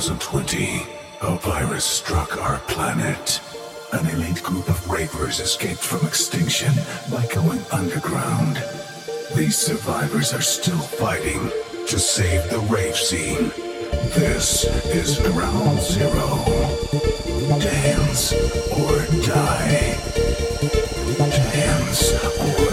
2020, a virus struck our planet. An elite group of ravers escaped from extinction by going underground. These survivors are still fighting to save the rave scene. This is Ground Zero. Dance or die. Dance or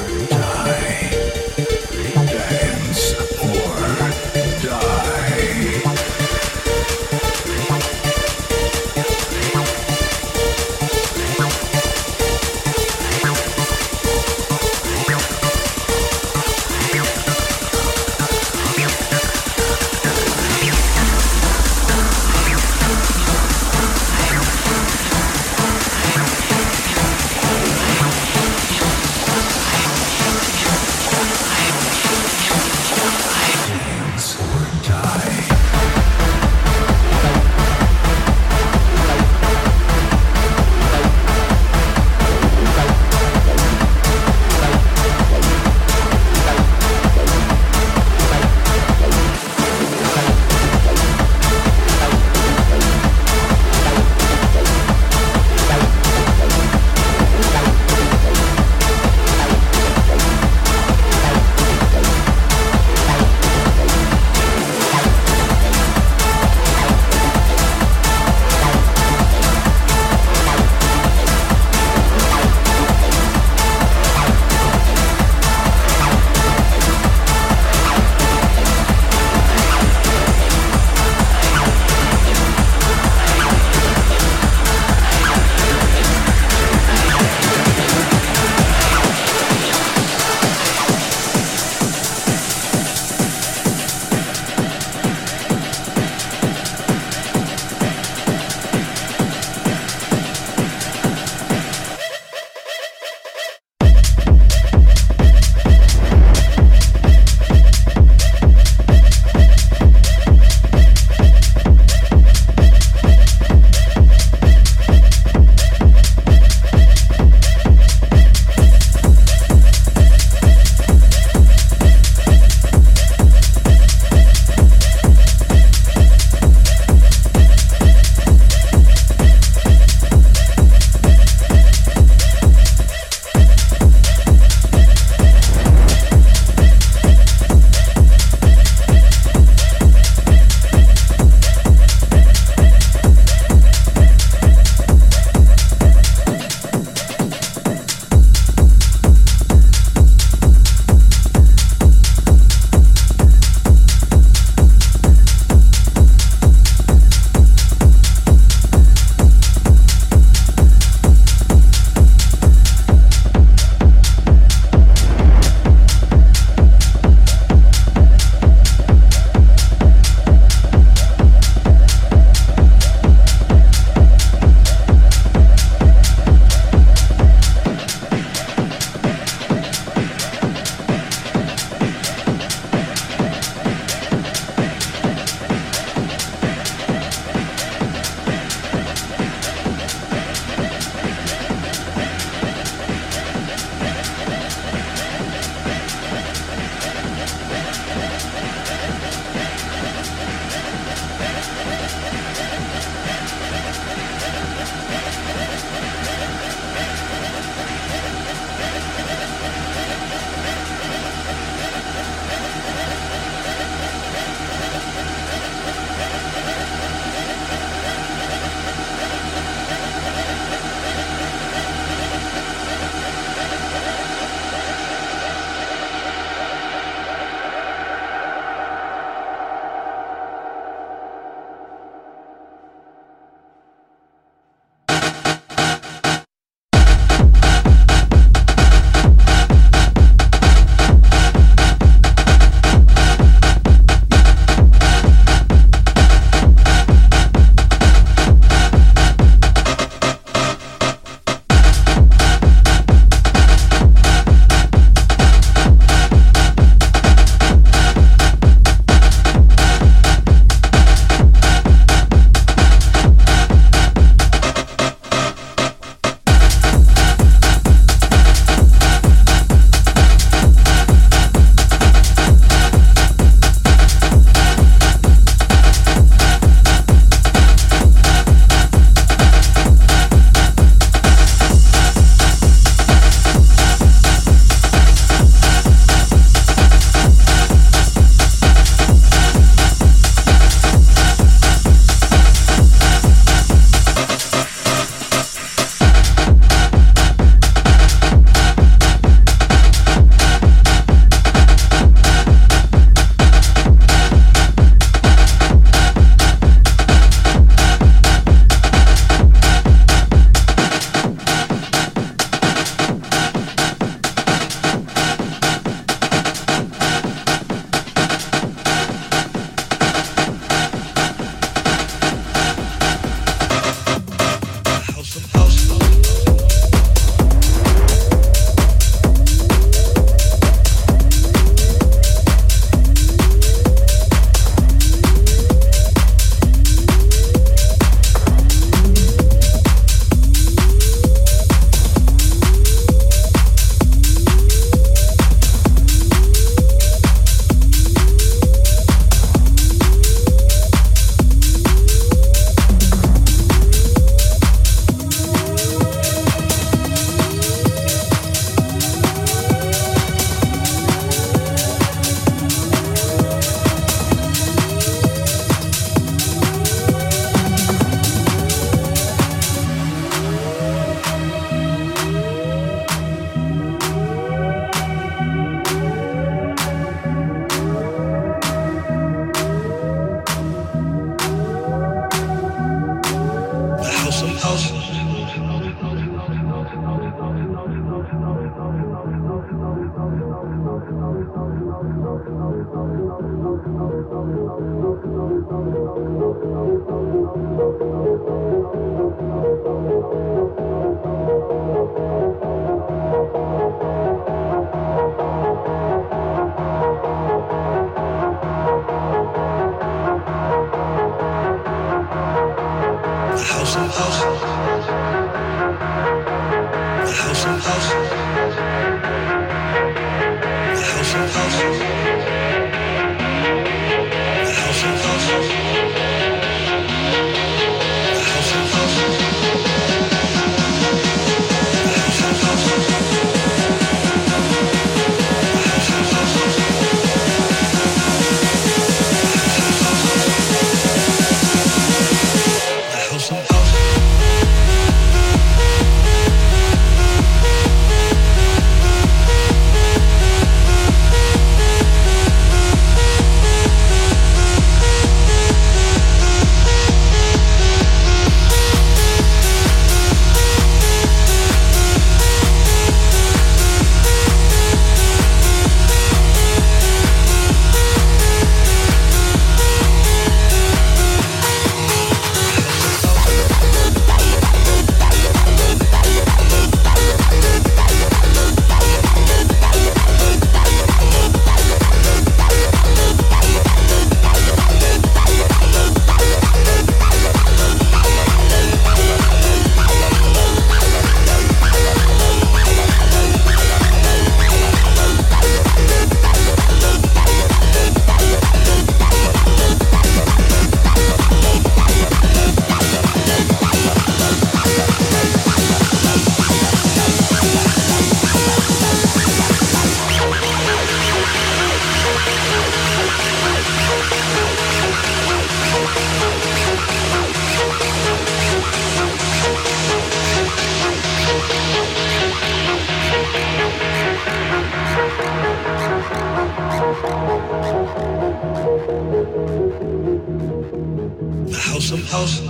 house of house.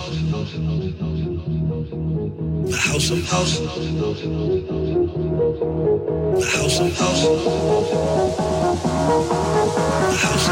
The house of house. The house of house. The house